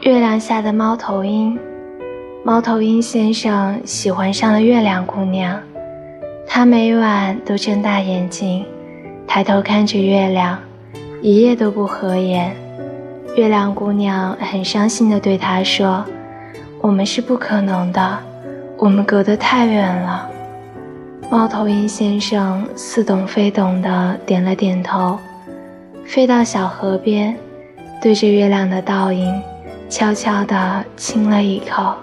月亮下的猫头鹰，猫头鹰先生喜欢上了月亮姑娘。他每晚都睁大眼睛，抬头看着月亮，一夜都不合眼。月亮姑娘很伤心地对他说：“我们是不可能的，我们隔得太远了。”猫头鹰先生似懂非懂地点了点头，飞到小河边，对着月亮的倒影，悄悄地亲了一口。